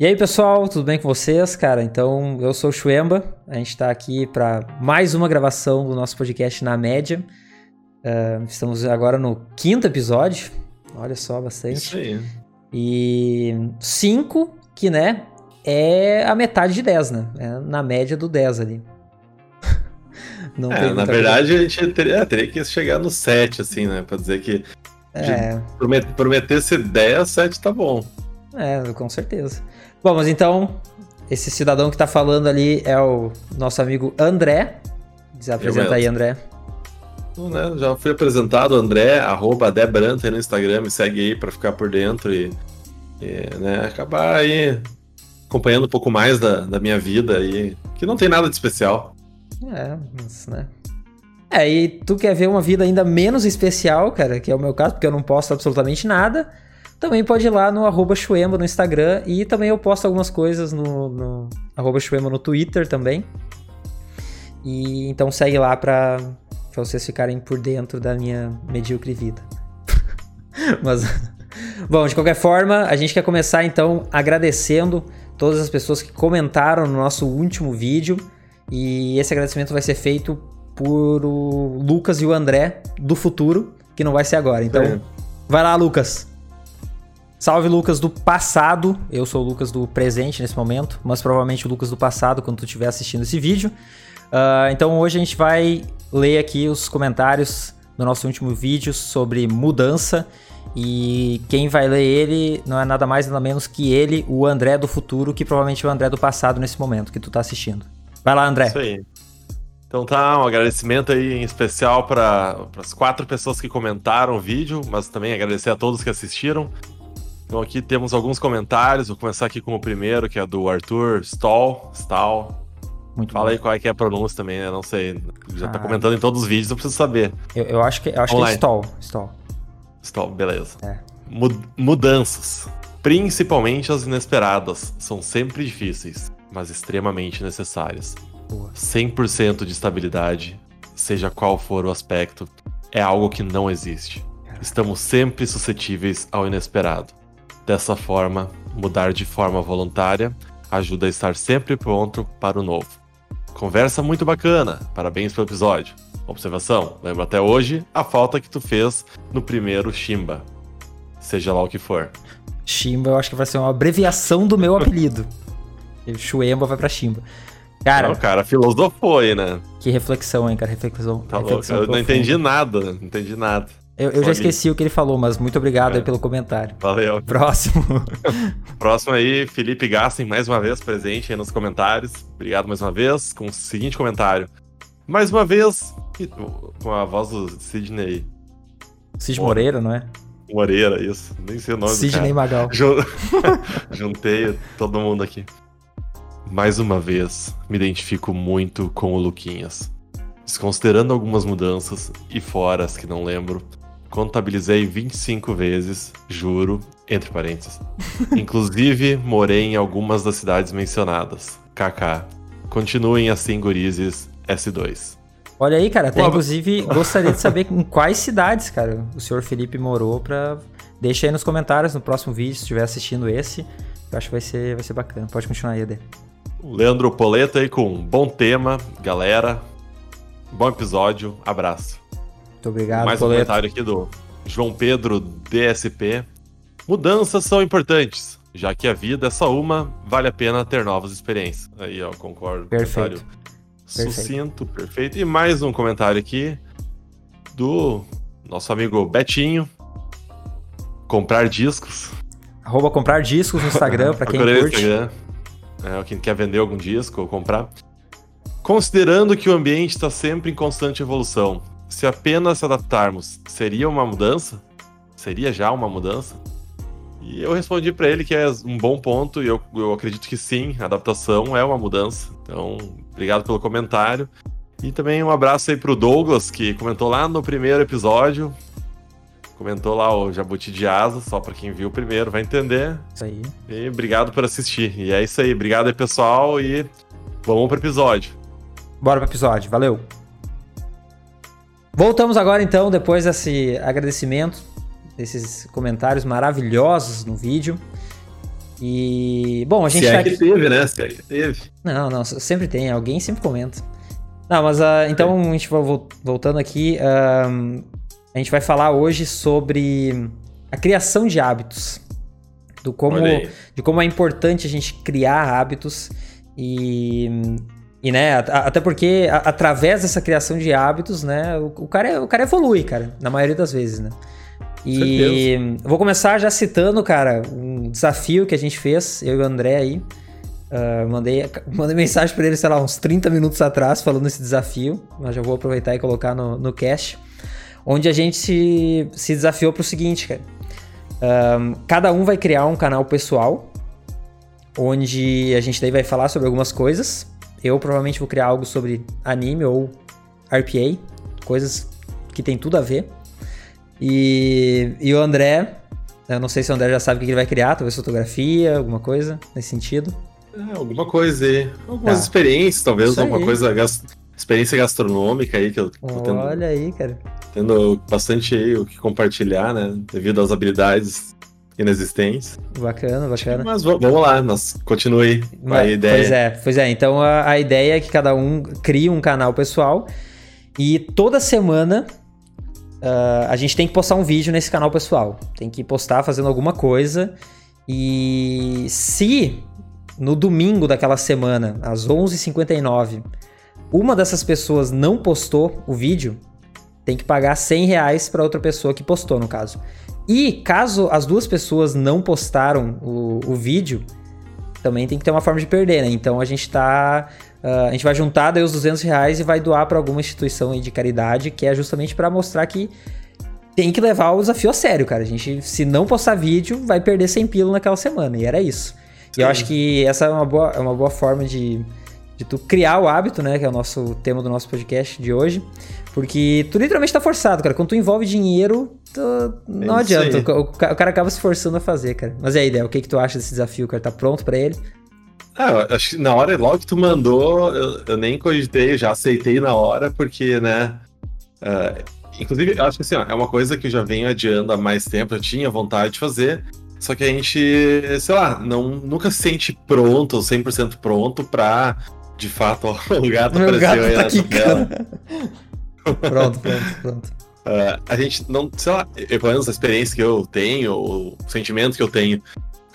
E aí, pessoal, tudo bem com vocês? Cara, então eu sou o Chuemba, a gente tá aqui para mais uma gravação do nosso podcast Na Média. Uh, estamos agora no quinto episódio, olha só, bastante. Isso aí. E cinco, que né, é a metade de 10, né? É na média do 10 ali. Não é, na verdade, coisa. a gente teria, é, teria, que chegar no 7, assim, né? Pra dizer que. É. Prometer ser 10, 7 tá bom. É, com certeza. Bom, mas então, esse cidadão que tá falando ali é o nosso amigo André. Se apresenta aí, André. Então, né, já fui apresentado, André, arroba Debranta no Instagram, me segue aí pra ficar por dentro e, e né, acabar aí acompanhando um pouco mais da, da minha vida aí, que não tem nada de especial. É, mas, né. É, e tu quer ver uma vida ainda menos especial, cara, que é o meu caso, porque eu não posto absolutamente nada também pode ir lá no arroba no Instagram e também eu posto algumas coisas no, no arroba no Twitter também. E então segue lá pra, pra vocês ficarem por dentro da minha medíocre vida. Mas, bom, de qualquer forma, a gente quer começar então agradecendo todas as pessoas que comentaram no nosso último vídeo. E esse agradecimento vai ser feito por o Lucas e o André do futuro, que não vai ser agora. Então, é. vai lá, Lucas. Salve Lucas do passado, eu sou o Lucas do presente nesse momento, mas provavelmente o Lucas do passado quando tu estiver assistindo esse vídeo. Uh, então hoje a gente vai ler aqui os comentários do nosso último vídeo sobre mudança e quem vai ler ele não é nada mais nada menos que ele, o André do futuro, que provavelmente é o André do passado nesse momento que tu tá assistindo. Vai lá, André. Isso aí. Então tá, um agradecimento aí em especial para as quatro pessoas que comentaram o vídeo, mas também agradecer a todos que assistiram. Então aqui temos alguns comentários. Vou começar aqui com o primeiro, que é do Arthur Stall. Stall. Muito Fala bom. aí qual é que é a pronúncia também, né? Não sei. Já tá ah, tá comentando em todos os vídeos, eu preciso saber. Eu, eu acho que, eu acho que é Stall. Stall. Stall, beleza. É. Mudanças. Principalmente as inesperadas. São sempre difíceis, mas extremamente necessárias. Boa. 100% de estabilidade, seja qual for o aspecto, é algo que não existe. Estamos sempre suscetíveis ao inesperado. Dessa forma, mudar de forma voluntária ajuda a estar sempre pronto para o novo. Conversa muito bacana, parabéns pelo episódio. Observação: lembra até hoje a falta que tu fez no primeiro Shimba. Seja lá o que for. Shimba eu acho que vai ser uma abreviação do meu apelido. Shuemba vai pra Shimba. Cara. Não, cara, filosofou aí, né? Que reflexão, hein, cara? Reflexão. Tá reflexão louco, eu não entendi nada, não entendi nada. Eu, eu já esqueci o que ele falou, mas muito obrigado é. aí pelo comentário. Valeu. Próximo. Próximo aí, Felipe Gassen, mais uma vez presente aí nos comentários. Obrigado mais uma vez, com o seguinte comentário. Mais uma vez, com a voz do Sidney. Sidney Moreira, não é? Moreira, isso. Nem sei o nome Sidney Magal. Juntei todo mundo aqui. Mais uma vez, me identifico muito com o Luquinhas. Desconsiderando algumas mudanças e fora as que não lembro, Contabilizei 25 vezes, juro, entre parênteses. Inclusive, morei em algumas das cidades mencionadas. KK. Continuem assim, gurizes, S2. Olha aí, cara, até inclusive gostaria de saber em quais cidades, cara, o senhor Felipe morou pra. Deixa aí nos comentários no próximo vídeo, se estiver assistindo esse. Eu acho que vai ser, vai ser bacana. Pode continuar aí, Ade. O Leandro Poleta aí com um bom tema, galera. Bom episódio, abraço. Muito obrigado, Mais um comentário aqui do João Pedro DSP. Mudanças são importantes, já que a vida é só uma, vale a pena ter novas experiências. Aí, ó, concordo. Perfeito. Sucinto, perfeito. perfeito. E mais um comentário aqui do nosso amigo Betinho. Comprar discos. Arroba comprar discos no Instagram, para quem curte. Instagram. É, quem quer vender algum disco ou comprar. Considerando que o ambiente está sempre em constante evolução, se apenas se adaptarmos, seria uma mudança? Seria já uma mudança? E eu respondi para ele que é um bom ponto, e eu, eu acredito que sim, a adaptação é uma mudança. Então, obrigado pelo comentário. E também um abraço aí pro Douglas, que comentou lá no primeiro episódio. Comentou lá o Jabuti de Asa, só para quem viu o primeiro vai entender. Isso aí. E obrigado por assistir. E é isso aí. Obrigado aí, pessoal, e vamos pro episódio. Bora pro episódio. Valeu! Voltamos agora então, depois desse agradecimento, desses comentários maravilhosos no vídeo. E, bom, a gente Se tá é que aqui... teve, né? Se é que teve. Não, não, sempre tem, alguém sempre comenta. Não, mas uh, então a gente vai voltando aqui, uh, a gente vai falar hoje sobre a criação de hábitos. Do como, de como é importante a gente criar hábitos e, e né, até porque a, através dessa criação de hábitos, né, o, o, cara, o cara evolui, cara, na maioria das vezes, né? E vou começar já citando, cara, um desafio que a gente fez, eu e o André aí. Uh, mandei, mandei mensagem para ele, sei lá, uns 30 minutos atrás, falando esse desafio. Mas já vou aproveitar e colocar no, no cast. Onde a gente se, se desafiou para o seguinte, cara. Um, cada um vai criar um canal pessoal, onde a gente daí vai falar sobre algumas coisas. Eu provavelmente vou criar algo sobre anime ou RPA, coisas que tem tudo a ver. E, e o André, eu não sei se o André já sabe o que ele vai criar, talvez fotografia, alguma coisa nesse sentido. É, alguma coisa aí. Algumas tá. experiências, talvez, Isso alguma aí. coisa. Experiência gastronômica aí que eu tô tendo. Olha aí, cara. Tendo bastante aí o que compartilhar, né? Devido às habilidades inexistentes. Bacana, bacana. Mas vamos lá, mas continue com a ideia. Pois é, pois é. Então a, a ideia é que cada um crie um canal pessoal e toda semana uh, a gente tem que postar um vídeo nesse canal pessoal. Tem que postar fazendo alguma coisa. E se no domingo daquela semana, às 11h59, uma dessas pessoas não postou o vídeo, tem que pagar 100 reais para outra pessoa que postou, no caso. E caso as duas pessoas não postaram o, o vídeo, também tem que ter uma forma de perder, né? Então a gente tá. Uh, a gente vai juntar daí os 200 reais e vai doar para alguma instituição de caridade, que é justamente para mostrar que tem que levar o desafio a sério, cara. A gente, se não postar vídeo, vai perder 100 pila naquela semana. E era isso. Sim. E eu acho que essa é uma boa, é uma boa forma de, de tu criar o hábito, né? Que é o nosso tema do nosso podcast de hoje. Porque tu literalmente tá forçado, cara. Quando tu envolve dinheiro, tu... não é adianta. O, o, cara acaba se forçando a fazer, cara. Mas e a ideia? O que, que tu acha desse desafio, cara? Tá pronto para ele? Ah, acho que na hora, logo que tu mandou, eu, eu nem cogitei, já aceitei na hora, porque, né? Uh, inclusive, eu acho que assim, ó, é uma coisa que eu já venho adiando há mais tempo, eu tinha vontade de fazer, só que a gente, sei lá, não, nunca se sente pronto, 100% pronto pra, de fato, ó, o gato Meu apareceu gato aí tá aqui, cara. Pronto, pronto, pronto. Uh, a gente não, sei lá, pelo menos a experiência que eu tenho, o sentimento que eu tenho,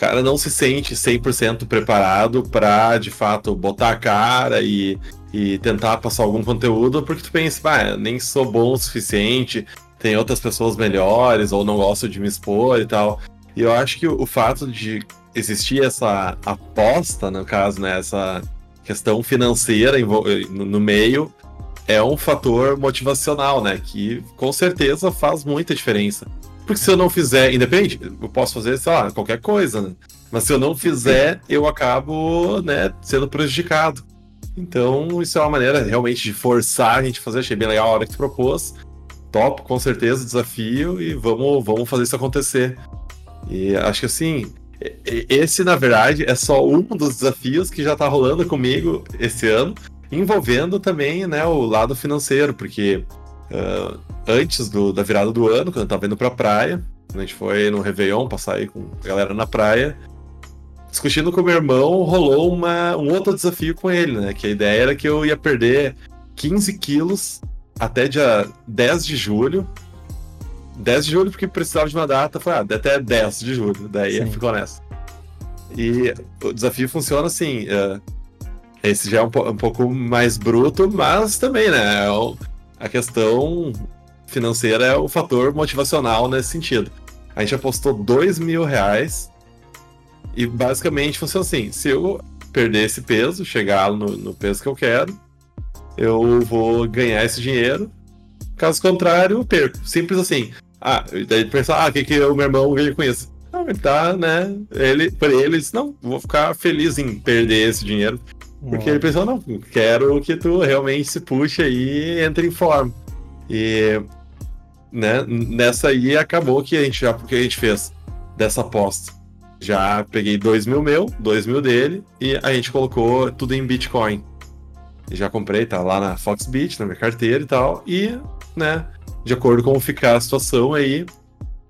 cara não se sente 100% preparado para de fato botar a cara e, e tentar passar algum conteúdo, porque tu pensa, ah, nem sou bom o suficiente, tem outras pessoas melhores, ou não gosto de me expor e tal. E eu acho que o, o fato de existir essa aposta, no caso, né, essa questão financeira no, no meio, é um fator motivacional, né? Que com certeza faz muita diferença. Porque se eu não fizer, independente, eu posso fazer, sei lá, qualquer coisa, né? Mas se eu não fizer, eu acabo, né, sendo prejudicado. Então, isso é uma maneira realmente de forçar a gente a fazer. Achei bem legal a hora que tu propôs. Top, com certeza, desafio, e vamos, vamos fazer isso acontecer. E acho que assim, esse, na verdade, é só um dos desafios que já tá rolando comigo esse ano, envolvendo também, né, o lado financeiro, porque uh, antes do, da virada do ano, quando eu tava indo pra praia, a gente foi no Réveillon passar aí com a galera na praia, discutindo com meu irmão, rolou uma, um outro desafio com ele, né? Que a ideia era que eu ia perder 15 quilos até dia 10 de julho. 10 de julho, porque precisava de uma data, foi ah, até 10 de julho, daí Sim. ficou nessa. E o desafio funciona assim: uh, esse já é um, um, pouco mais bruto, mas também, né? É a questão financeira é o fator motivacional nesse sentido. A gente apostou dois mil reais e basicamente funciona assim: se eu perder esse peso, chegar no, no peso que eu quero, eu vou ganhar esse dinheiro. Caso contrário, eu perco. Simples assim. Ah, daí pensar, ah, o que, que o meu irmão ganha com isso? Não, ele tá, né? Ele, pra ele, ele disse, não, vou ficar feliz em perder esse dinheiro. Porque ele pensou, não, quero que tu realmente se puxe aí e entre em forma. E né, nessa aí acabou que a gente já, porque a gente fez dessa aposta. Já peguei 2 mil meu, 2 mil dele, e a gente colocou tudo em Bitcoin. Já comprei, tá lá na Foxbit, na minha carteira e tal. E, né, de acordo com como ficar a situação aí,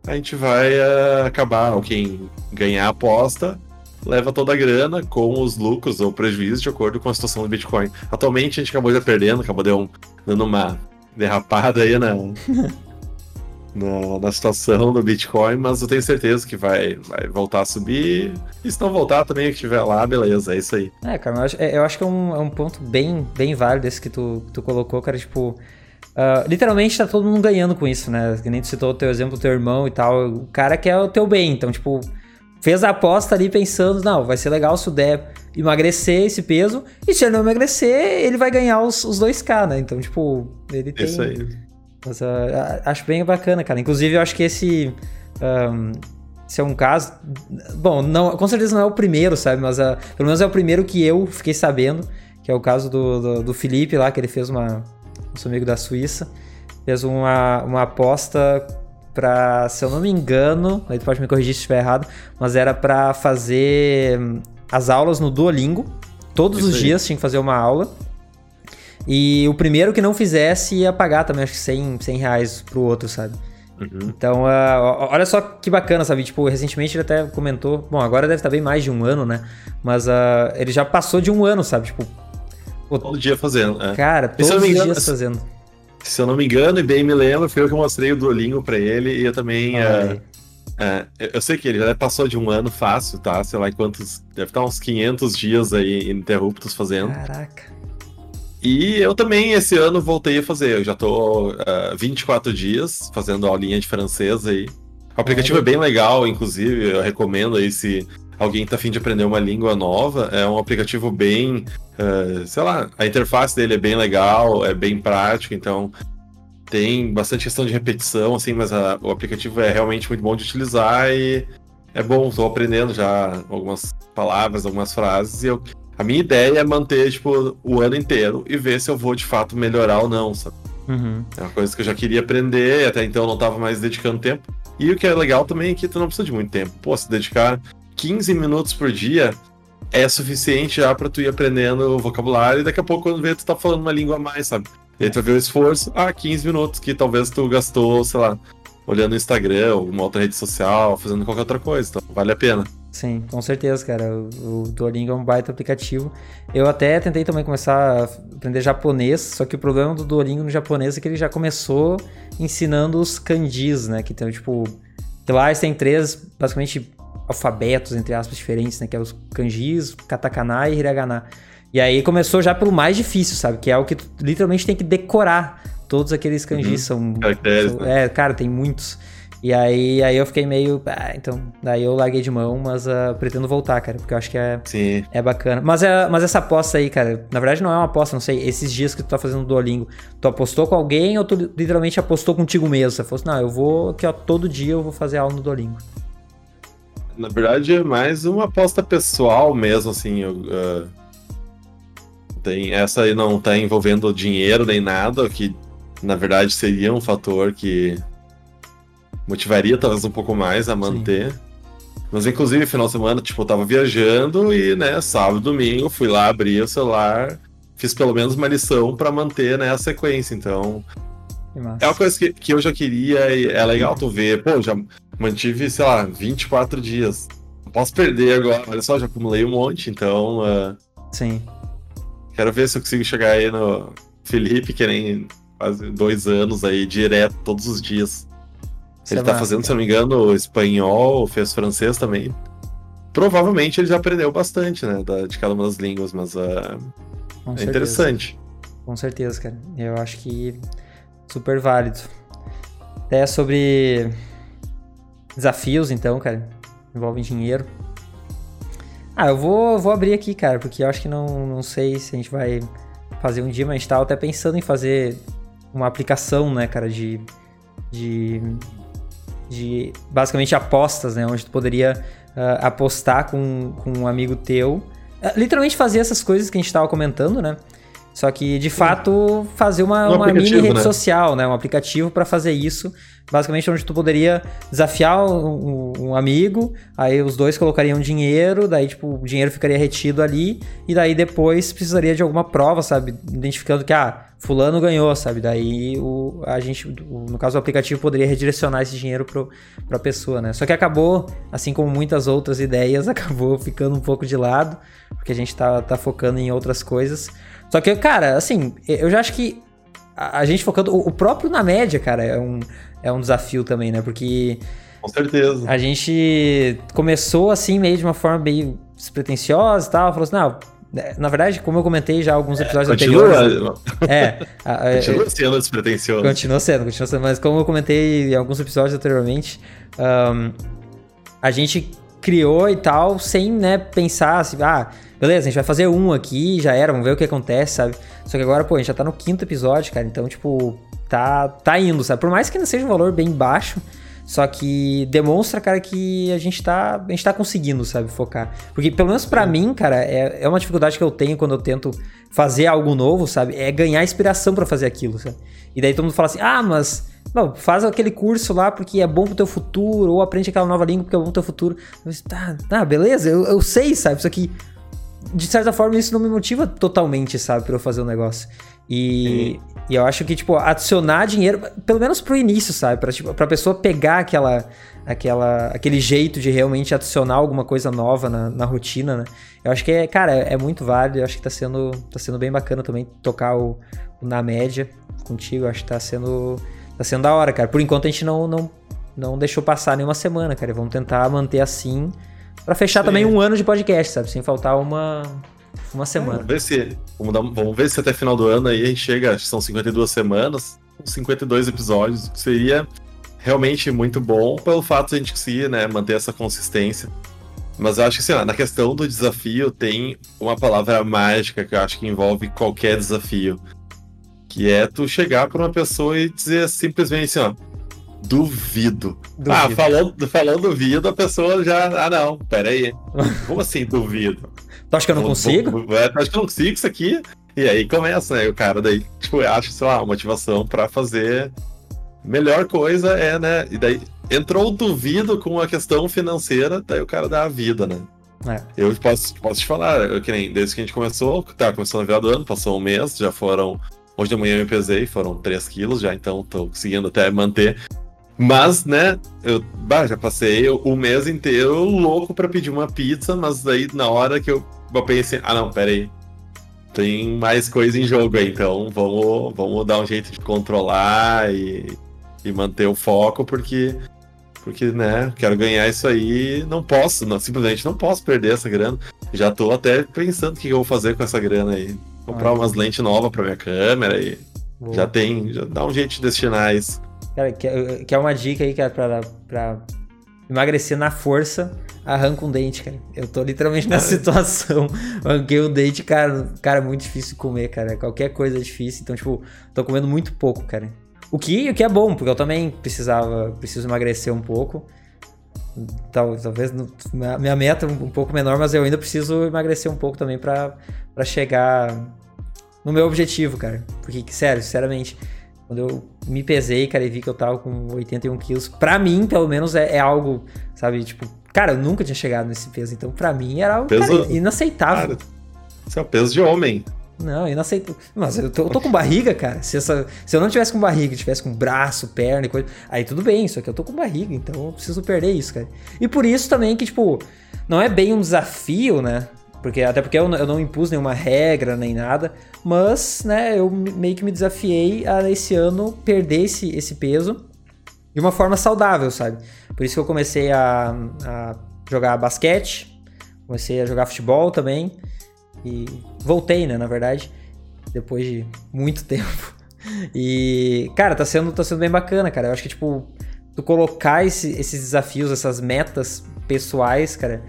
a gente vai uh, acabar, ou quem ganhar a aposta, leva toda a grana com os lucros ou prejuízos de acordo com a situação do Bitcoin. Atualmente a gente acabou já perdendo, acabou deu um, dando uma derrapada aí na, na, na, situação do Bitcoin, mas eu tenho certeza que vai, vai voltar a subir. E se não voltar também, que estiver lá, beleza, é isso aí. É, cara, eu acho, é, eu acho que é um, é um ponto bem, bem válido esse que tu, tu colocou, cara, tipo. Uh, literalmente tá todo mundo ganhando com isso, né? Que nem tu citou o teu exemplo, teu irmão e tal. O cara quer o teu bem, então, tipo, fez a aposta ali pensando, não, vai ser legal se o der emagrecer esse peso, e se ele não emagrecer, ele vai ganhar os, os 2K, né? Então, tipo, ele tem. Isso aí. Mas, uh, acho bem bacana, cara. Inclusive, eu acho que esse. Um, esse é um caso. Bom, não, com certeza não é o primeiro, sabe? Mas uh, pelo menos é o primeiro que eu fiquei sabendo, que é o caso do, do, do Felipe lá, que ele fez uma. Nosso amigo da Suíça. Fez uma, uma aposta para, se eu não me engano, aí tu pode me corrigir se estiver errado, mas era para fazer as aulas no Duolingo. Todos Isso os aí. dias tinha que fazer uma aula. E o primeiro que não fizesse ia pagar também, acho que 100, 100 reais pro outro, sabe? Uhum. Então, uh, olha só que bacana, sabe? Tipo, recentemente ele até comentou. Bom, agora deve estar bem mais de um ano, né? Mas uh, ele já passou de um ano, sabe? Tipo. Todo dia fazendo. É. Cara, todos os engano, dias fazendo. Se eu não me engano, e bem me lembro, foi eu que mostrei o Duolingo pra ele e eu também. É, eu sei que ele já passou de um ano fácil, tá? Sei lá quantos. Deve estar uns 500 dias aí ininterruptos fazendo. Caraca. E eu também, esse ano, voltei a fazer. Eu já tô uh, 24 dias fazendo aulinha de francês aí. O aplicativo é, é bem legal, inclusive, eu recomendo aí se alguém tá afim de aprender uma língua nova. É um aplicativo bem. Uh, sei lá, a interface dele é bem legal, é bem prático, então tem bastante questão de repetição, assim, mas a, o aplicativo é realmente muito bom de utilizar e é bom, estou aprendendo já algumas palavras, algumas frases, e eu, a minha ideia é manter, tipo, o ano inteiro e ver se eu vou de fato melhorar ou não, sabe? Uhum. É uma coisa que eu já queria aprender, até então eu não estava mais dedicando tempo. E o que é legal também é que tu não precisa de muito tempo. Pô, se dedicar 15 minutos por dia é suficiente já para tu ir aprendendo o vocabulário e daqui a pouco quando vê tu tá falando uma língua a mais, sabe? E aí tu vai ver o esforço, ah, 15 minutos que talvez tu gastou, sei lá, olhando o Instagram, ou uma outra rede social, fazendo qualquer outra coisa. Então vale a pena. Sim, com certeza, cara. O, Duolingo é um baita aplicativo. Eu até tentei também começar a aprender japonês, só que o problema do Duolingo no japonês é que ele já começou ensinando os kanjis, né? Que tem, tipo... Que lá têm três, basicamente, alfabetos, entre aspas, diferentes, né? Que é os kanjis, katakana e hiragana. E aí começou já pelo mais difícil, sabe? Que é o que tu literalmente tem que decorar. Todos aqueles kanjis uhum. são, são. Né? É, cara, tem muitos. E aí, aí eu fiquei meio. Ah, então, daí eu larguei de mão, mas uh, pretendo voltar, cara, porque eu acho que é, Sim. é bacana. Mas, é, mas essa aposta aí, cara, na verdade não é uma aposta, não sei. Esses dias que tu tá fazendo Duolingo, tu apostou com alguém ou tu literalmente apostou contigo mesmo? Você falou assim, não, eu vou aqui, ó, todo dia eu vou fazer aula no Duolingo. Na verdade, é mais uma aposta pessoal mesmo, assim. Eu, uh tem, essa aí não tá envolvendo dinheiro nem nada, que na verdade seria um fator que motivaria talvez um pouco mais a manter. Sim. Mas inclusive, final de semana, tipo, eu tava viajando e, né, sábado domingo, fui lá, abri o celular, fiz pelo menos uma lição para manter, né, a sequência. Então, é uma coisa que, que eu já queria e é legal tu ver. Pô, já mantive, sei lá, 24 dias. Não posso perder agora. Olha só, já acumulei um monte, então. Uh, Sim. Quero ver se eu consigo chegar aí no Felipe, que nem quase dois anos aí, direto, todos os dias. Ele tá fazendo, se não me engano, espanhol, fez francês também. Provavelmente ele já aprendeu bastante, né, de cada uma das línguas, mas uh, é certeza. interessante. Com certeza, cara. Eu acho que super válido. Até sobre desafios, então, cara, envolvem dinheiro. Ah, eu vou, vou abrir aqui, cara, porque eu acho que não, não sei se a gente vai fazer um dia, mas a gente tava até pensando em fazer uma aplicação, né, cara, de. de. de basicamente apostas, né? Onde tu poderia uh, apostar com, com um amigo teu. Uh, literalmente fazer essas coisas que a gente tava comentando, né? Só que, de fato, fazer uma, Um uma mini rede né? social, né? Um aplicativo para fazer isso. Basicamente, onde tu poderia desafiar um, um amigo, aí os dois colocariam dinheiro, daí, tipo, o dinheiro ficaria retido ali, e daí depois precisaria de alguma prova, sabe? Identificando que, ah, fulano ganhou, sabe? Daí o, a gente, o- no caso, o aplicativo poderia redirecionar esse dinheiro pro, pra pessoa, né? Só que acabou, assim como muitas outras ideias, acabou ficando um pouco de lado, porque a gente tá, tá focando em outras coisas. Só que, cara, assim, eu já acho que a, a gente focando. O, o próprio na média, cara, é um, é um desafio também, né? Porque Com certeza. a gente começou assim, meio de uma forma meio despretensiosa e tal. Falou assim, não. né, Na verdade, como eu comentei já alguns episódios anteriores. Continua, É, a- continua sendo despretensioso. Continua sendo, continua sendo. Mas como eu comentei em alguns episódios anteriormente, ahn, a gente criou e tal, sem, né, pensar assim, ah, beleza, a gente vai fazer um aqui, já era, vamos ver o que acontece, sabe? Só que agora, pô, a gente já tá no quinto episódio, cara, então, tipo, tá, tá indo, sabe? Por mais que não seja um valor bem baixo, só que demonstra, cara, que a gente tá, a gente tá conseguindo, sabe, focar. Porque, pelo menos pra mim, cara, é, é uma dificuldade que eu tenho quando eu tento fazer algo novo, sabe? É ganhar inspiração pra fazer aquilo, sabe? E daí todo mundo fala assim, ah, mas... Não, faz aquele curso lá porque é bom pro teu futuro, ou aprende aquela nova língua porque é bom pro teu futuro. Disse, tá, tá, beleza, eu, eu sei, sabe? Só que, de certa forma, isso não me motiva totalmente, sabe, pra eu fazer o negócio. E, e eu acho que, tipo, adicionar dinheiro, pelo menos pro início, sabe? Pra, tipo, pra pessoa pegar aquela, aquela, aquele jeito de realmente adicionar alguma coisa nova na, na rotina, né? Eu acho que, é, cara, é muito válido. Eu acho que tá sendo, tá sendo bem bacana também tocar o, o Na Média contigo. Eu acho que tá sendo, tá sendo da hora, cara. Por enquanto a gente não, não, não deixou passar nenhuma semana, cara. Vamos tentar manter assim pra fechar Sim. também um ano de podcast, sabe? Sem faltar uma, uma semana. Vamos ver se. Vamos, dar- vamos ver se até final do ano aí a gente chega, acho que são 52 semanas, com 52 episódios, que seria realmente muito bom pelo fato de a gente conseguir, né, manter essa consistência. Mas eu acho que, sei lá, na questão do desafio tem uma palavra mágica que eu acho que envolve qualquer desafio. Que é tu chegar pra uma pessoa e dizer simplesmente assim, ó. Duvido. Ah, Duvido. falou, falou duvido, a pessoa já. Ah, não, peraí. Como assim duvido? Tu acha que eu não consigo? é, acho que eu não consigo isso aqui. E aí começa, né? O cara daí, tipo, acha, sei lá, motivação pra fazer. Melhor coisa é, né? E daí entrou o duvido com a questão financeira, daí o cara dá a vida, né? É. Eu posso, posso te falar, eu, que nem desde que a gente começou, tá começando a virar do ano, passou um mês, já foram. Hoje de manhã eu me pesei, foram 3 quilos já, então tô conseguindo até manter. Mas, né, eu bah, já passei o, mês inteiro louco pra pedir uma pizza, mas daí na hora que eu, eu pensei, ah não, peraí. Tem mais coisa em jogo aí, então vamos, vamos dar um jeito de controlar e, e manter o foco, porque, porque, né, quero ganhar isso aí, não posso, não, simplesmente não posso perder essa grana. Já tô até pensando o que eu vou fazer com essa grana aí. Comprar Ah. umas lentes novas pra minha câmera e Boa. já tem, já dá um jeito de destinar isso. Cara, que, que é uma dica aí, cara, pra, pra emagrecer na força, arranca um dente, cara. Eu tô literalmente nessa situação. Arranquei um dente, cara. Cara, é muito difícil comer, cara. Qualquer coisa é difícil. Então, tipo, tô comendo muito pouco, cara. O que, o que é bom, porque eu também precisava, preciso emagrecer um pouco. Tal, talvez minha meta é um, pouco menor, mas eu ainda preciso emagrecer um pouco também pra, pra chegar no meu objetivo, cara. Porque, sério, sinceramente, quando eu me pesei, cara, e vi que eu tava com 81 quilos, pra mim, pelo menos, é, é algo, sabe, tipo, cara, eu nunca tinha chegado nesse peso, então pra mim era algo Peso- cara, inaceitável. Cara, isso é o peso de homem. Não, inaceitável. Mas eu tô, eu tô com barriga, cara. Se, essa- se eu não tivesse com barriga, tivesse com braço, perna e coisa, aí tudo bem, só que eu tô com barriga, então eu preciso perder isso, cara. E por isso também que, tipo, não é bem um desafio, né? Porque, até porque eu, não- eu não impus nenhuma regra nem nada, mas, né, eu me- meio que me desafiei a esse ano perder esse, esse peso de uma forma saudável, sabe? Por isso que eu comecei a, a jogar basquete, comecei a jogar futebol também. E voltei, né, na verdade, depois de muito tempo. E, cara, tá sendo, tá sendo bem bacana, cara. Eu acho que, tipo, tu colocar esse- esses desafios, essas metas pessoais, cara,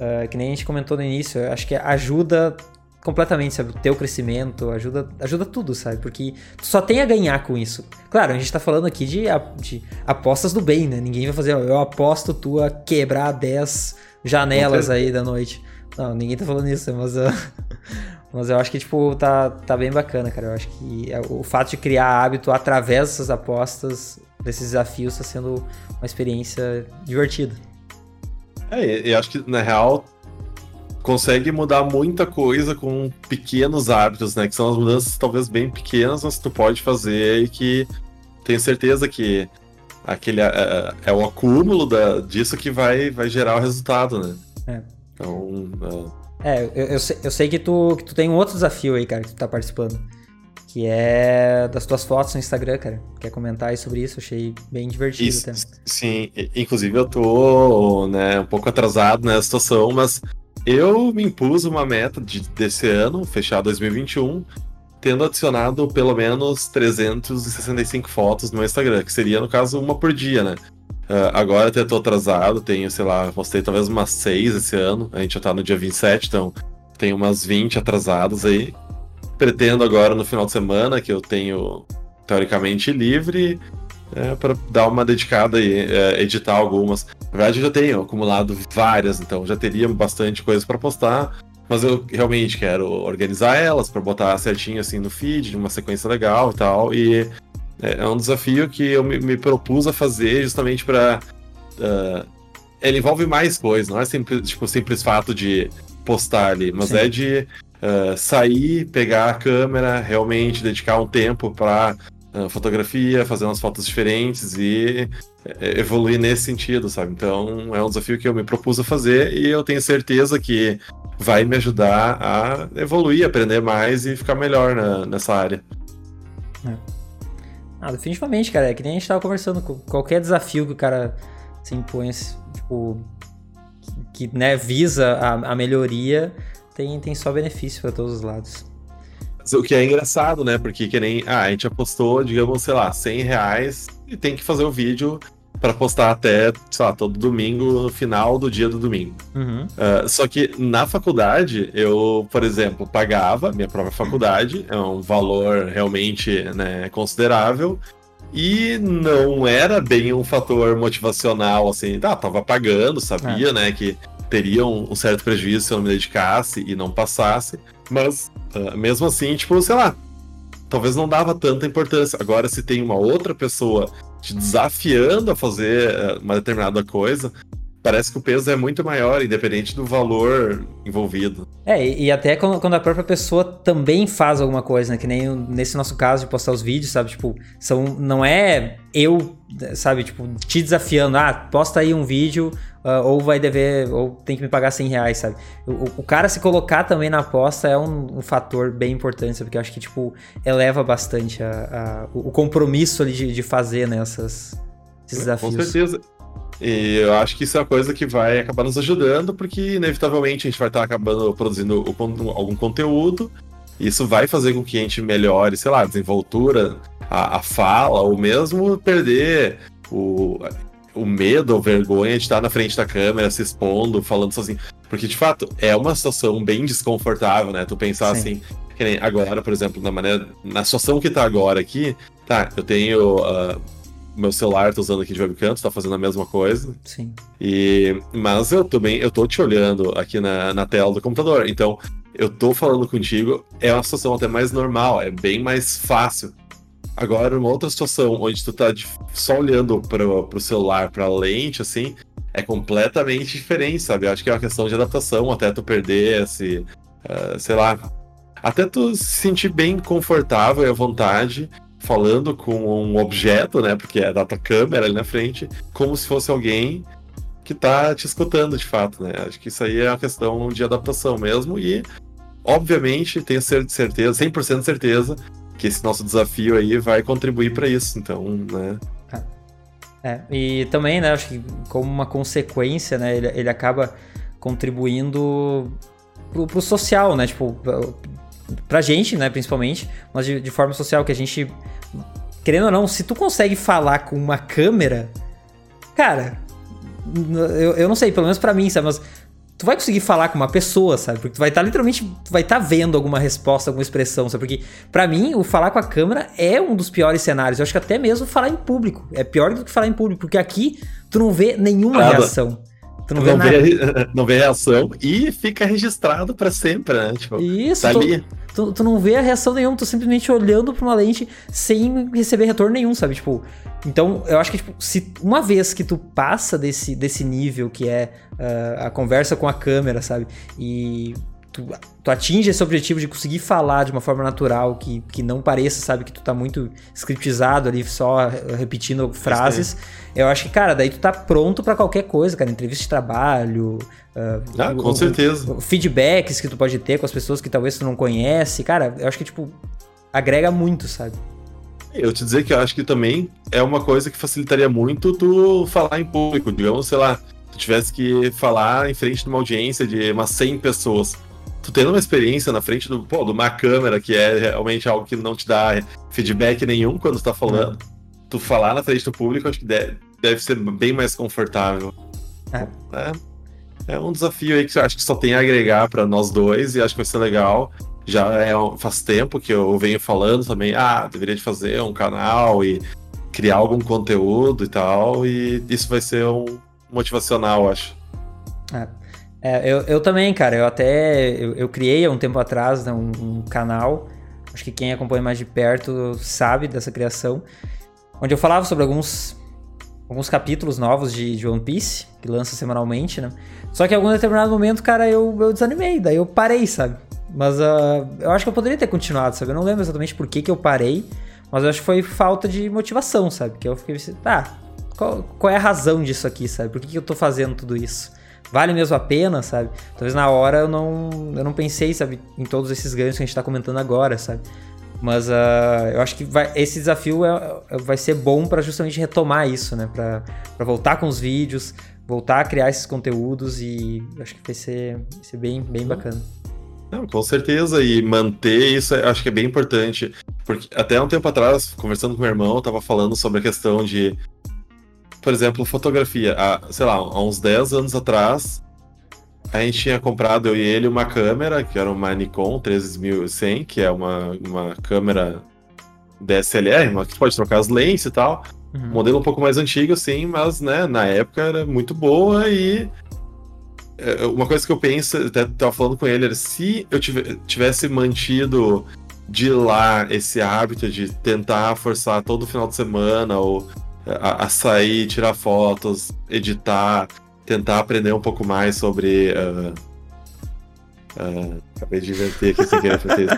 ah, que nem a gente comentou no início, eu acho que ajuda completamente, sabe? O teu crescimento, ajuda, ajuda tudo, sabe? Porque tu só tem a ganhar com isso. Claro, a gente tá falando aqui de, de apostas do bem, né? Ninguém vai fazer, ó, eu aposto tu a quebrar 10 janelas aí da noite. Não, ninguém tá falando isso, mas. ah, Mas eu acho que, tipo, tá, tá bem bacana, cara. Eu acho que é, o fato de criar hábito através dessas apostas, desses desafios, tá sendo uma experiência divertida. É, eu acho que, na real, consegue mudar muita coisa com pequenos hábitos, né? Que são as mudanças talvez bem pequenas, mas tu pode fazer e que tenho certeza que aquele é, é, é o acúmulo da, disso que vai, vai gerar o resultado, né? É. Então. É, é eu, eu, sei, eu sei que tu, que tu tem um outro desafio aí, cara, que tu tá participando. Que é das tuas fotos no Instagram, cara. Quer comentar aí sobre isso? Achei bem divertido isso. Sim, inclusive eu tô né, um pouco atrasado nessa situação, mas eu me impus uma meta de, desse ano, fechar 2021, tendo adicionado pelo menos 365 fotos no Instagram, que seria, no caso, uma por dia, né? Uh, agora até tô atrasado, tenho, sei lá, postei talvez umas 6 esse ano, a gente já tá no dia 27, então tem umas 20 atrasadas aí. Pretendo agora no final de semana, que eu tenho teoricamente livre, é, para dar uma dedicada e é, editar algumas. Na verdade, eu já tenho acumulado várias, então já teria bastante coisa para postar. Mas eu realmente quero organizar elas para botar certinho assim no feed, uma sequência legal e tal. E é um desafio que eu me, me propus a fazer justamente para uh, ele envolve mais coisas, não é simples, tipo, simples fato de postar ali, mas Sim. é de uh, sair, pegar a câmera, realmente dedicar um tempo para uh, fotografia, fazer umas fotos diferentes e uh, evoluir nesse sentido, sabe? Então é um desafio que eu me propus a fazer e eu tenho certeza que vai me ajudar a evoluir, aprender mais e ficar melhor na, nessa área. É. Ah, definitivamente, cara. É que nem a gente tava conversando qualquer desafio que o cara se impõe, tipo, que, que né, visa a, a melhoria, tem, tem só benefício para todos os lados. O que é engraçado, né? Porque que nem. Ah, a gente apostou, digamos, sei lá, 100 reais e tem que fazer o vídeo para postar até, sei lá, todo domingo, no final do dia do domingo. Uhum. Uh, só que na faculdade, eu, por exemplo, pagava minha própria faculdade, é um valor realmente né, considerável. E não era bem um fator motivacional, assim, ah, tava pagando, sabia, é. né, que teria um, um, certo prejuízo se eu não me dedicasse e não passasse. Mas, uh, mesmo assim, tipo, sei lá, talvez não dava tanta importância. Agora, se tem uma outra pessoa te desafiando a fazer uh, uma determinada coisa, parece que o peso é muito maior, independente do valor envolvido. É, e até quando a própria pessoa também faz alguma coisa, né? Que nem nesse nosso caso de postar os vídeos, sabe? Tipo, são, não é eu, sabe? Tipo, te desafiando, ah, posta aí um vídeo, uh, ou vai dever, ou tem que me pagar 100 reais, sabe? O, o cara se colocar também na aposta é um, um, fator bem importante, sabe? Porque eu acho que, tipo, eleva bastante a, a o compromisso ali de, de fazer, né? Essas, esses desafios. Com certeza. E eu acho que isso é uma coisa que vai acabar nos ajudando, porque inevitavelmente a gente vai estar acabando produzindo algum conteúdo. Isso vai fazer com que a gente melhore, sei lá, a desenvoltura, a, a fala, ou mesmo perder o, o medo ou vergonha de estar na frente da câmera, se expondo, falando sozinho. Porque, de fato, é uma situação bem desconfortável, né? Tu pensar Sim. assim, que nem agora, por exemplo, na maneira. Na situação que tá agora aqui, tá, eu tenho. Uh, meu celular tô usando aqui de webcam, tu tá fazendo a mesma coisa. Sim. E, mas eu também, eu tô te olhando aqui na, na tela do computador. Então, eu tô falando contigo, é uma situação até mais normal, é bem mais fácil. Agora, uma outra situação onde tu tá só olhando pro, pro celular, pra lente, assim, é completamente diferente, sabe? Eu acho que é uma questão de adaptação, até tu perder esse, uh, sei lá, até tu se sentir bem confortável e à vontade falando com um objeto, né? Porque é da tua câmera ali na frente, como se fosse alguém que tá te escutando de fato, né? Acho que isso aí é uma questão de adaptação mesmo e, obviamente, tenho certeza, 100% certeza, que esse nosso desafio aí vai contribuir para isso, então, né? É, e também, né, acho que como uma consequência, né, ele, ele acaba contribuindo pro, pro social, né, tipo, pra gente, né, principalmente, mas de, de, forma social, que a gente, querendo ou não, se tu consegue falar com uma câmera, cara, eu, eu não sei, pelo menos para mim, sabe, mas tu vai conseguir falar com uma pessoa, sabe, porque tu vai estar tá, literalmente, tu vai estar tá vendo alguma resposta, alguma expressão, sabe, porque para mim, o falar com a câmera é um dos piores cenários, eu acho que até mesmo falar em público, é pior do que falar em público, porque aqui tu não vê nenhuma reação. Tu não, vê, não vê, não vê reação e fica registrado para sempre, né? Tipo, Isso, tá tu. Tu, tu, não vê a reação nenhuma, tu simplesmente olhando pra uma lente sem receber retorno nenhum, sabe? Tipo, então eu acho que, tipo, se uma vez que tu passa desse, desse nível que é uh, a conversa com a câmera, sabe? E tu, tu atinge esse objetivo de conseguir falar de uma forma natural, que, que não pareça, sabe, que tu tá muito scriptizado ali, só repetindo frases. Eu acho que, cara, daí tu tá pronto para qualquer coisa, cara. Entrevista de trabalho. Uh, ah, com o, certeza. O, feedbacks que tu pode ter com as pessoas que talvez tu não conhece. Cara, eu acho que, tipo, agrega muito, sabe? Eu te dizer que eu acho que também é uma coisa que facilitaria muito tu falar em público. Digamos, sei lá, tu tivesse que falar em frente de uma audiência de umas 100 pessoas tu tendo uma experiência na frente do, pô, de uma câmera, que é realmente algo que não te dá feedback nenhum quando tu tá falando, tu falar na frente do público, acho que deve, deve ser bem mais confortável. É. é. é. um desafio aí que eu acho que só tem a agregar para nós dois e acho que vai ser legal. Já é, faz tempo que eu venho falando também, ah, deveria de fazer um canal e criar algum conteúdo e tal, e isso vai ser um motivacional, acho. É. É, eu, eu também, cara. Eu até eu, eu criei há um tempo atrás né, um, um, canal. Acho que quem acompanha mais de perto sabe dessa criação. Onde eu falava sobre alguns, alguns capítulos novos de, de One Piece, que lança semanalmente, né? Só que em algum determinado momento, cara, eu, eu desanimei. Daí eu parei, sabe? Mas uh, eu acho que eu poderia ter continuado, sabe? Eu não lembro exatamente por que, que eu parei. Mas eu acho que foi falta de motivação, sabe? Que eu fiquei assim, tá, qual, qual é a razão disso aqui, sabe? Por que, que eu tô fazendo tudo isso? Vale mesmo a pena, sabe? Talvez na hora eu não, eu não pensei, sabe, em todos esses ganhos que a gente tá comentando agora, sabe? Mas uh, eu acho que vai, esse desafio é, é vai ser bom para justamente retomar isso, né? Para voltar com os vídeos, voltar a criar esses conteúdos e acho que vai ser, vai ser bem, bem bacana. Não, com certeza, e manter isso acho que é bem importante. Porque até um tempo atrás, conversando com meu irmão, eu tava falando sobre a questão de por exemplo, fotografia. Há, sei lá, há uns 10 anos atrás, a gente tinha comprado, eu e ele, uma câmera, que era uma Nikon 13100, que é uma, uma câmera DSLR, uma que pode trocar as lentes e tal. Uhum. Modelo um pouco mais antigo, sim, mas né, na época era muito boa e. É, uma coisa que eu penso, até tava falando com ele, era se eu tivesse mantido de lá esse hábito de tentar forçar todo final de semana ou a, a sair, tirar fotos, editar, tentar aprender um pouco mais sobre. Uh, uh, acabei de inverter aqui sem querer fazer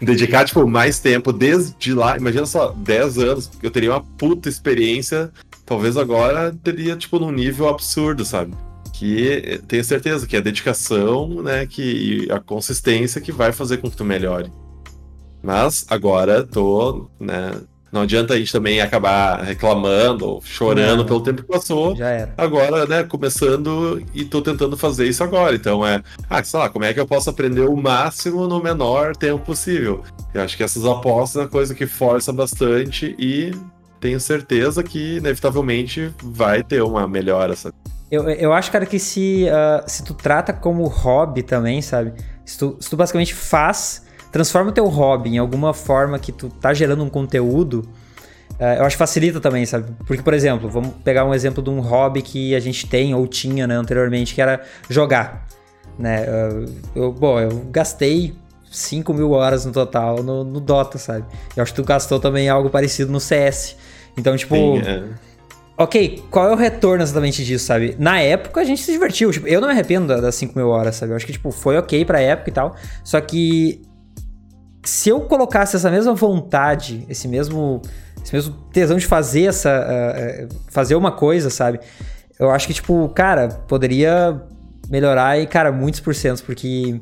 dedicar, tipo, mais tempo desde lá, imagina só, 10 anos, eu teria uma puta experiência, talvez agora teria, tipo, num nível absurdo, sabe? Que tenho certeza que é a dedicação, né, que, a consistência que vai fazer com que tu melhore. Mas agora tô, né, não adianta a gente também acabar reclamando, chorando não, pelo tempo que passou. Já era. Agora, né, começando e tô tentando fazer isso agora. Então é, ah, sei lá, como é que eu posso aprender o máximo no menor tempo possível? Eu acho que essas apostas é uma coisa que força bastante e tenho certeza que inevitavelmente vai ter uma melhora, sabe? Eu, eu acho, cara, que se, uh, se tu trata como hobby também, sabe? Se tu, se tu basicamente faz transforma o teu hobby em alguma forma que tu tá gerando um conteúdo, uh, eu acho que facilita também, sabe? Porque, por exemplo, vamos pegar um exemplo de um hobby que a gente tem ou tinha né, anteriormente, que era jogar. Né? Eu, bom, eu gastei 5 mil horas no total no, no, Dota, sabe? Eu acho que tu gastou também algo parecido no CS. Então, tipo. Sim, é. Ok, qual é o retorno exatamente disso, sabe? Na época a gente se divertiu. Tipo, eu não me arrependo das 5 mil horas, sabe? Eu acho que, tipo, foi ok pra época e tal. Só que se eu colocasse essa mesma vontade, esse mesmo, esse mesmo tesão de fazer essa. Uh, fazer uma coisa, sabe? Eu acho que, tipo, cara, poderia melhorar e, cara, muitos porcentos, porque.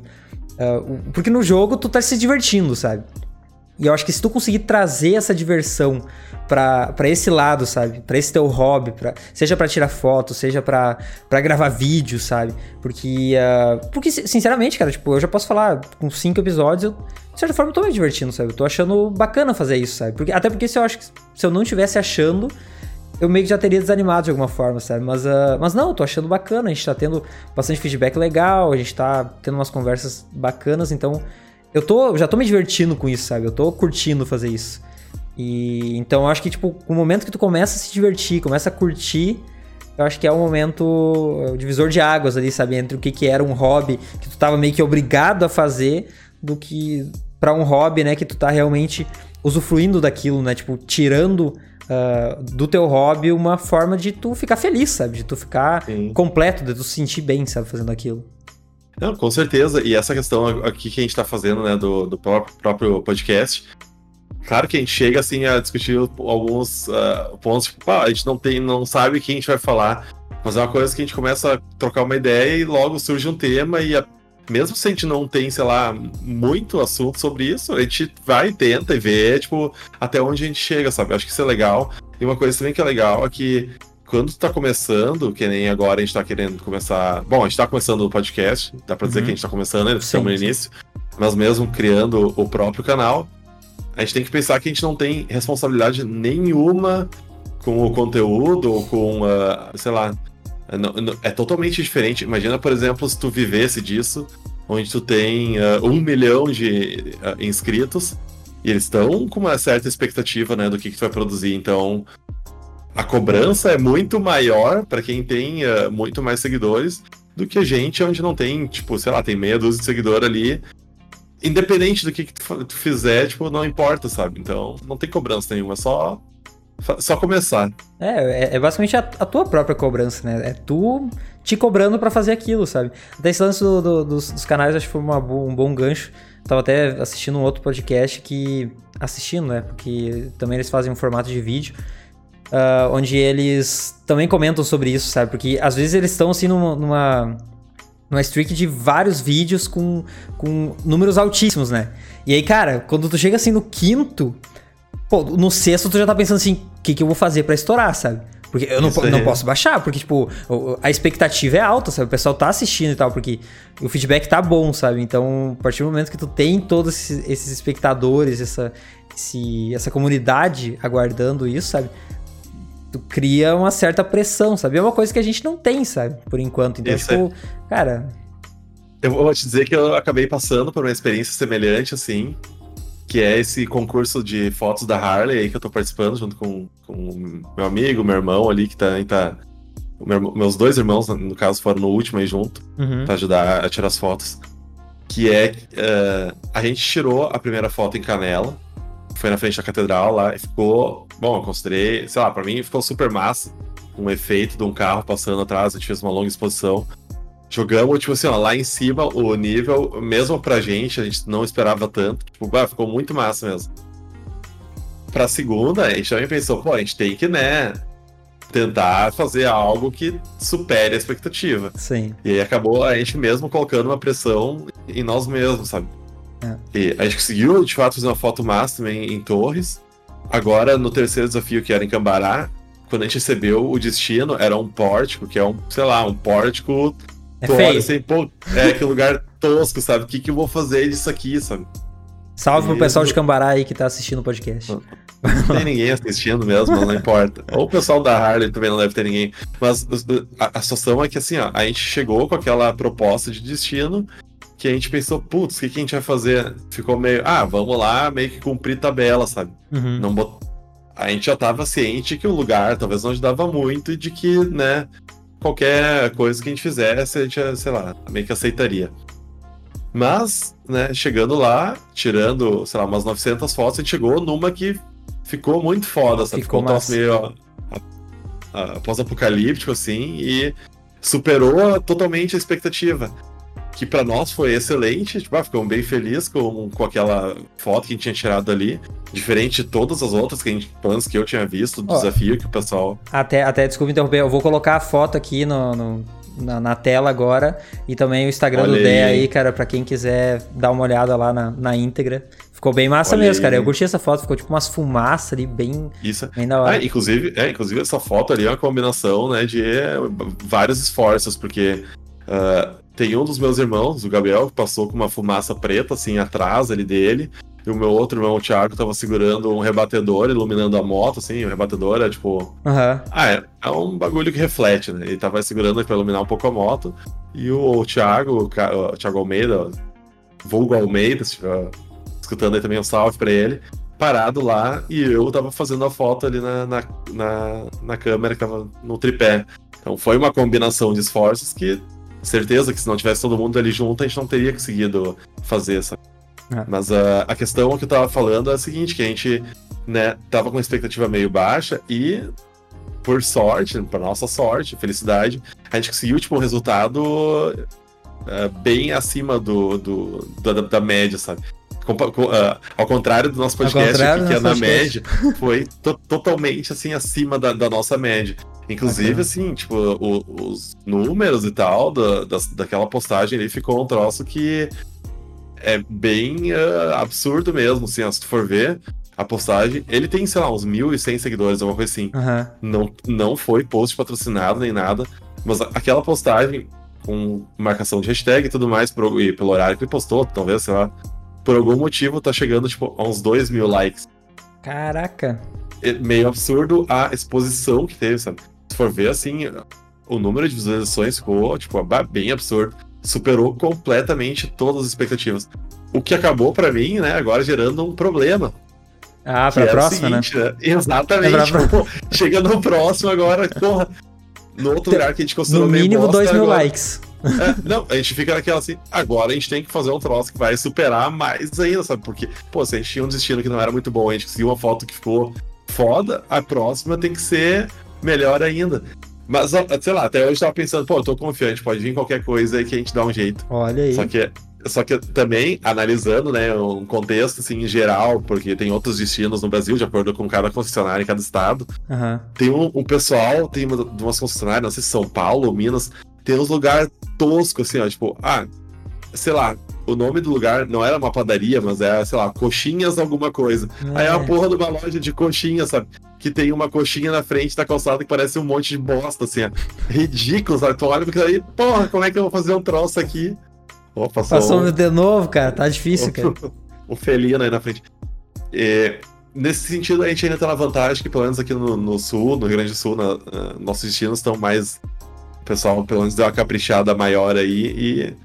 Uh, porque no jogo tu tá se divertindo, sabe? E eu acho que se tu conseguir trazer essa diversão para esse lado, sabe? Para esse teu hobby, pra, seja para tirar foto, seja para gravar vídeo, sabe? Porque, uh, porque, sinceramente, cara, tipo, eu já posso falar, com cinco episódios, eu, de certa forma, eu tô me divertindo, sabe? Eu tô achando bacana fazer isso, sabe? Porque, até porque se eu acho que se eu não tivesse achando, eu meio que já teria desanimado de alguma forma, sabe? Mas, uh, mas não, eu tô achando bacana, a gente tá tendo bastante feedback legal, a gente tá tendo umas conversas bacanas, então eu tô, já tô me divertindo com isso, sabe? Eu tô curtindo fazer isso. E então eu acho que tipo, o momento que tu começa a se divertir, começa a curtir, eu acho que é um momento é, divisor de águas ali, sabe? Entre o que, que era um hobby que tu tava meio que obrigado a fazer, do que para um hobby, né, que tu tá realmente usufruindo daquilo, né? Tipo, tirando uh, do teu hobby uma forma de tu ficar feliz, sabe? De tu ficar Sim. completo, de tu se sentir bem, sabe? Fazendo aquilo. Não, com certeza. E essa questão aqui que a gente tá fazendo, né, do, do próprio podcast, Claro que a gente chega assim a discutir alguns uh, pontos, tipo, ah, a gente não tem, não sabe o que a gente vai falar, mas é uma coisa que a gente começa a trocar uma ideia e logo surge um tema e a, mesmo se a gente não tem, sei lá, muito assunto sobre isso, a gente vai, tenta e vê, tipo, até onde a gente chega, sabe? Acho que isso é legal. E uma coisa também que é legal é que quando tu tá começando, que nem agora a gente tá querendo começar. Bom, a gente tá começando o podcast, dá pra dizer uhum. que a gente tá começando, né? Estamos no início. Mas mesmo criando o próprio canal, a gente tem que pensar que a gente não tem responsabilidade nenhuma com o conteúdo ou com, uh, sei lá, é, é, totalmente diferente. Imagina, por exemplo, se tu vivesse disso, onde tu tem uh, um milhão de uh, inscritos e eles estão com uma certa expectativa, né, do que, que tu vai produzir. Então, a cobrança é muito maior para quem tem uh, muito mais seguidores do que a gente, onde não tem, tipo, sei lá, tem meia dúzia de seguidor ali independente do que, que tu, tu, fizer, tipo, não importa, sabe? Então, não tem cobrança nenhuma, é só, só começar. É, é, é basicamente a, a, tua própria cobrança, né? É tu te cobrando para fazer aquilo, sabe? Até esse lance do, do, dos, dos, canais, acho que foi uma, um bom gancho. Tava até assistindo um outro podcast que. Assistindo, né? Porque também eles fazem um formato de vídeo. Uh, onde eles também comentam sobre isso, sabe? Porque às vezes eles estão assim numa, numa streak de vários vídeos com, com números altíssimos, né? E aí, cara, quando tu chega assim no quinto, pô, no sexto tu já tá pensando assim, o que, que eu vou fazer para estourar, sabe? Porque eu não, não posso baixar, porque, tipo, a expectativa é alta, sabe? O pessoal tá assistindo e tal, porque o feedback tá bom, sabe? Então, a partir do momento que tu tem todos esses, esses espectadores, essa, esse, essa comunidade aguardando isso, sabe? Tu cria uma certa pressão, sabe? É uma coisa que a gente não tem, sabe? Por enquanto. Então, Isso tipo, é... cara. Eu vou te dizer que eu acabei passando por uma experiência semelhante, assim, que é esse concurso de fotos da Harley aí que eu tô participando junto com, com meu amigo, meu irmão ali, que também tá. Meu, meus dois irmãos, no caso, foram no último aí junto, uhum. pra ajudar a tirar as fotos. Que é. Uh, a gente tirou a primeira foto em Canela, foi na frente da catedral lá e ficou. Bom, eu considerei, sei lá, pra mim ficou super massa. Um efeito de um carro passando atrás, a gente fez uma longa exposição. Jogamos, tipo assim, ó, lá em cima, o nível, mesmo pra gente, a gente não esperava tanto. Tipo, bah, ficou muito massa mesmo. Pra segunda, a gente também pensou, pô, a gente tem que, né, tentar fazer algo que supere a expectativa. Sim. E aí acabou a gente mesmo colocando uma pressão em nós mesmos, sabe? É. E a gente conseguiu, de fato, fazer uma foto massa também em Torres. Agora, no terceiro desafio, que era em Cambará, quando a gente recebeu o destino, era um pórtico, que é um, sei lá, um pórtico. É feio. Assim, pô, é que lugar tosco, sabe? O que, que eu vou fazer disso aqui, sabe? Salve e... pro pessoal de Cambará aí que tá assistindo o podcast. Não, não tem ninguém assistindo mesmo, não importa. Ou o pessoal da Harley também não deve ter ninguém. Mas a, a situação é que assim, ó, a gente chegou com aquela proposta de destino que a gente pensou, putz, o que, que, a gente vai fazer? Ficou meio, ah, vamos lá, meio que cumprir tabela, sabe? Uhum. Não bot... A gente já tava ciente que o lugar talvez não ajudava muito e de que, né, qualquer coisa que a gente fizesse, a gente, sei lá, meio que aceitaria. Mas, né, chegando lá, tirando, sei lá, umas 900 fotos, a gente chegou numa que ficou muito foda, sabe? Ficou, ficou um meio pós-apocalíptico, assim, e superou totalmente a expectativa que para nós foi excelente, tipo, ah, ficamos bem felizes com, com aquela foto que a gente tinha tirado ali, diferente de todas as outras que a gente, planos que eu tinha visto, do Ó, desafio que o pessoal... Até, até, desculpa interromper, eu vou colocar a foto aqui no, no na, na, tela agora, e também o Instagram Olha do Dé aí, cara, para quem quiser dar uma olhada lá na, na íntegra. Ficou bem massa Olha mesmo, aí. cara. Eu curti essa foto, ficou tipo umas fumaças ali, bem, Isso. bem da hora. Ah, inclusive, é, inclusive, essa foto ali é uma combinação, né, de vários esforços, porque uh, tem um dos meus irmãos, o Gabriel, que passou com uma fumaça preta, assim, atrás ali dele. E o meu outro irmão, o Thiago, tava segurando um rebatedor, iluminando a moto, assim. O rebatedor é tipo. Uhum. Ah, é, é, um bagulho que reflete, né? Ele tava segurando pra iluminar um pouco a moto. E o, o Thiago, o, Thiago Almeida, vulgo Almeida, se estiver escutando aí também um salve pra ele, parado lá. E eu tava fazendo a foto ali na, na, na, na câmera que tava no tripé. Então foi uma combinação de esforços que, certeza que se não tivesse todo mundo ali junto, a gente não teria conseguido fazer essa. É. Mas a, a questão que eu tava falando é a seguinte, que a gente, né, tava com uma expectativa meio baixa e, por sorte, para nossa sorte, felicidade, a gente conseguiu, tipo, um resultado uh, bem acima do, do da, da média, sabe? uh, ao contrário do nosso podcast, que é na média, foi to totalmente assim acima da, da nossa média. Inclusive, assim, tipo, o, os números e tal da, da, daquela postagem ali ficou um troço que é bem uh, absurdo mesmo, assim, se tu for ver a postagem. Ele tem, sei lá, uns 1.100 seguidores, alguma coisa assim. Uhum. Não, não foi post patrocinado nem nada, mas aquela postagem com marcação de hashtag e tudo mais, pro, e pelo horário que ele postou, talvez, sei lá, por algum motivo tá chegando, tipo, a uns 2 mil likes. Caraca. É meio absurdo a exposição que teve, sabe? Se for ver, assim, o número de visualizações ficou, tipo, bem absurdo. Superou completamente todas as expectativas. O que acabou para mim, né, agora gerando um problema. Ah, pra próxima, né? seguinte, né? né? Exatamente. É pra... Pô, chega no próximo agora, porra. No outro lugar que a gente considerou No mínimo 2 mil agora... likes. É, não, a gente fica naquela assim, agora a gente tem que fazer um troço que vai superar mais ainda, sabe? Porque, pô, se a gente tinha um destino que não era muito bom, a gente conseguiu uma foto que ficou foda, a próxima tem que ser melhor ainda. Mas, sei lá, até hoje eu tava pensando, pô, eu tô confiante, pode vir qualquer coisa aí que a gente dá um jeito. Olha aí. Só que, só que também, analisando, né, um contexto, assim, em geral, porque tem outros destinos no Brasil, de acordo com cada concessionária em cada estado, uhum. tem um, um, pessoal, tem uma, umas concessionárias, não sei se São Paulo, Minas, tem uns lugares toscos, assim, ó, tipo, ah, sei lá, o nome do lugar não era uma padaria, mas era, sei lá, coxinhas alguma coisa. É. Aí é a porra de uma loja de coxinhas, sabe? Que tem uma coxinha na frente da calçada que parece um monte de bosta, assim, ó. Ridículo, sabe? Tu olha porque aí, porra, como é que eu vou fazer um troço aqui? Oh, passou, passou um... de novo, cara, tá difícil, cara. um felino aí na frente. E, nesse sentido, a gente ainda tá na vantagem que, pelo menos aqui no, no sul, no Rio Grande do Sul, na, nossos destinos estão mais o pessoal pelo menos deu uma caprichada maior aí e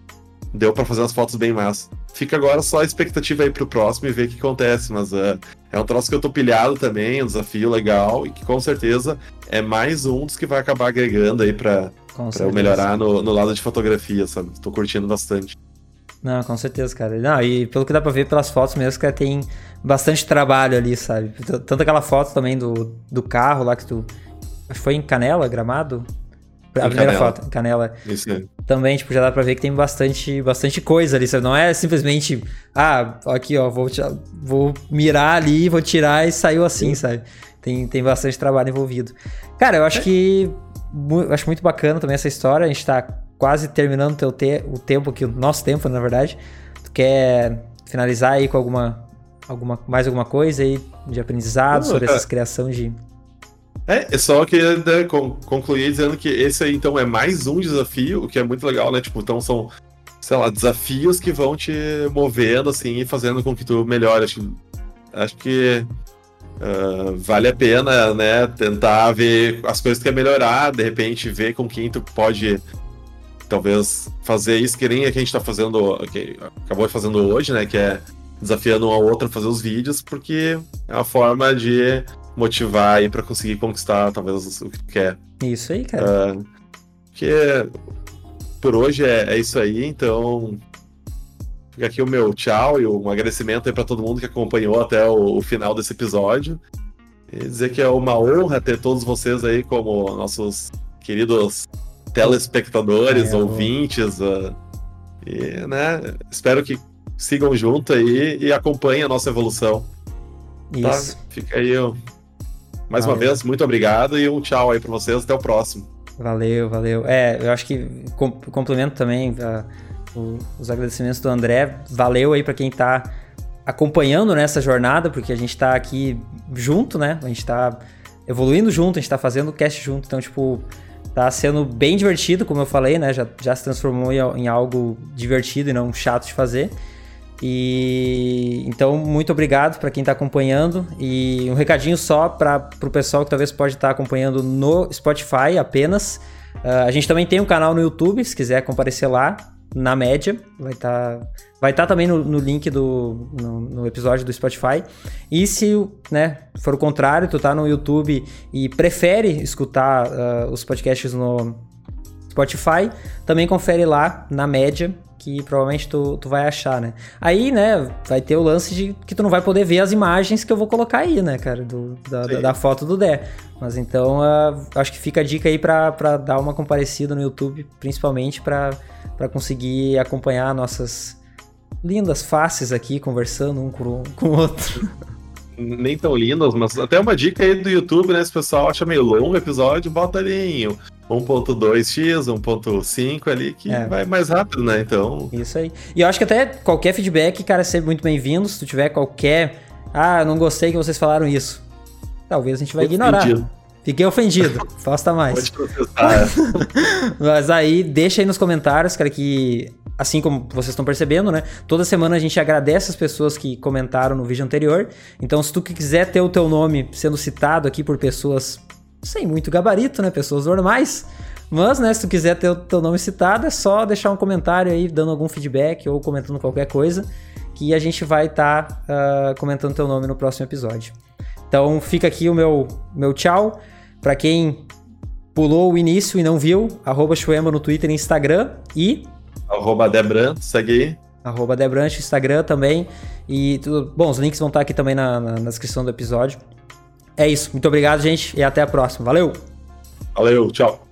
deu para fazer umas fotos bem massas. Fica agora só a expectativa aí pro próximo e ver o que acontece, mas uh, é um troço que eu tô pilhado também, um desafio legal e que com certeza é mais um dos que vai acabar agregando aí pra, pra eu melhorar no, no lado de fotografia, sabe? Tô curtindo bastante. Não, com certeza, cara. Não, e pelo que dá pra ver pelas fotos mesmo, que tem bastante trabalho ali, sabe? Tanto aquela foto também do, do carro lá que tu. Acho que foi em Canela, gramado? A primeira canela. foto, canela. Isso aí. Também, tipo, já dá pra ver que tem bastante, bastante coisa ali, sabe? Não é simplesmente, ah, aqui, ó, vou, vou mirar ali, vou tirar e saiu assim, Sim. sabe? Tem, tem bastante trabalho envolvido. Cara, eu acho é. que. Eu acho muito bacana também essa história. A gente tá quase terminando teu te o tempo aqui, o nosso tempo, na verdade. Tu quer finalizar aí com alguma, alguma mais alguma coisa aí de aprendizado Não, sobre essa criação de é, é só que né, concluir dizendo que esse aí, então, é mais um desafio, o que é muito legal, né? Tipo, então são, sei lá, desafios que vão te movendo, assim, e fazendo com que tu melhore. Acho, acho que uh, vale a pena, né, tentar ver as coisas que quer melhorar, de repente ver com quem tu pode, talvez, fazer isso que nem a que a gente tá fazendo, que acabou fazendo hoje, né, que é desafiando um ao outro a fazer os vídeos, porque é uma forma de motivar aí para conseguir conquistar talvez o que tu quer. Isso aí, cara. Uh, que por hoje é, é, isso aí, então fica aqui o meu tchau e um agradecimento aí para todo mundo que acompanhou até o, o, final desse episódio. E dizer que é uma honra ter todos vocês aí como nossos queridos telespectadores, é, ouvintes. Uh, e, né, espero que sigam junto aí e acompanhem a nossa evolução. Tá? Isso. Tá? Fica aí o mais valeu. uma vez, muito obrigado e um tchau aí para vocês. Até o próximo. Valeu, valeu. É, eu acho que complemento também uh, o, os agradecimentos do André. Valeu aí para quem tá acompanhando nessa jornada, porque a gente tá aqui junto, né? A gente tá evoluindo junto, a gente tá fazendo o cast junto. Então, tipo, tá sendo bem divertido, como eu falei, né? Já, já se transformou em algo divertido e não chato de fazer. E então, muito obrigado para quem está acompanhando. E um recadinho só para o pessoal que talvez pode estar tá acompanhando no Spotify apenas. Uh, a gente também tem um canal no YouTube, se quiser comparecer lá. na média. Vai estar tá, vai tá também no, no link do no, no, episódio do Spotify. E se né, for o contrário, tu tá no YouTube e prefere escutar uh, os podcasts no Spotify, também confere lá na média que provavelmente tu, tu vai achar, né? Aí, né, vai ter o lance de que tu não vai poder ver as imagens que eu vou colocar aí, né, cara, do, da, da, da, foto do Dé. Mas então, uh, acho que fica a dica aí pra, pra dar uma comparecida no YouTube, principalmente pra, pra conseguir acompanhar nossas lindas faces aqui, conversando um com, com o outro. Nem tão lindas, mas até uma dica aí do YouTube, né? Se o pessoal acha meio longo o episódio, bota ali em 1.2x, 1.5 ali, que é. vai mais rápido, né? Então. Isso aí. E eu acho que até qualquer feedback, cara, é sempre muito bem-vindo. Se tu tiver qualquer. Ah, não gostei que vocês falaram isso. Talvez a gente vai ignorar. Ofendido. Fiquei ofendido. Faça mais. Pode processar. Mas aí, deixa aí nos comentários, cara, que assim como vocês estão percebendo, né? Toda semana a gente agradece as pessoas que comentaram no vídeo anterior. Então, se tu quiser ter o teu nome sendo citado aqui por pessoas sem muito gabarito, né? Pessoas normais. Mas, né, se tu quiser ter o teu nome citado, é só deixar um comentário aí, dando algum feedback ou comentando qualquer coisa, que a gente vai estar tá, uh, comentando teu nome no próximo episódio. Então, fica aqui o meu, meu tchau. Para quem pulou o início e não viu, arroba Chuema no Twitter e Instagram e... Arroba Debranch, segue aí. Arroba Debranch, Instagram também. E tudo... Bom, os links vão estar tá aqui também na, na, na descrição do episódio. É isso. Muito obrigado, gente, e até a próxima. Valeu! Valeu, tchau!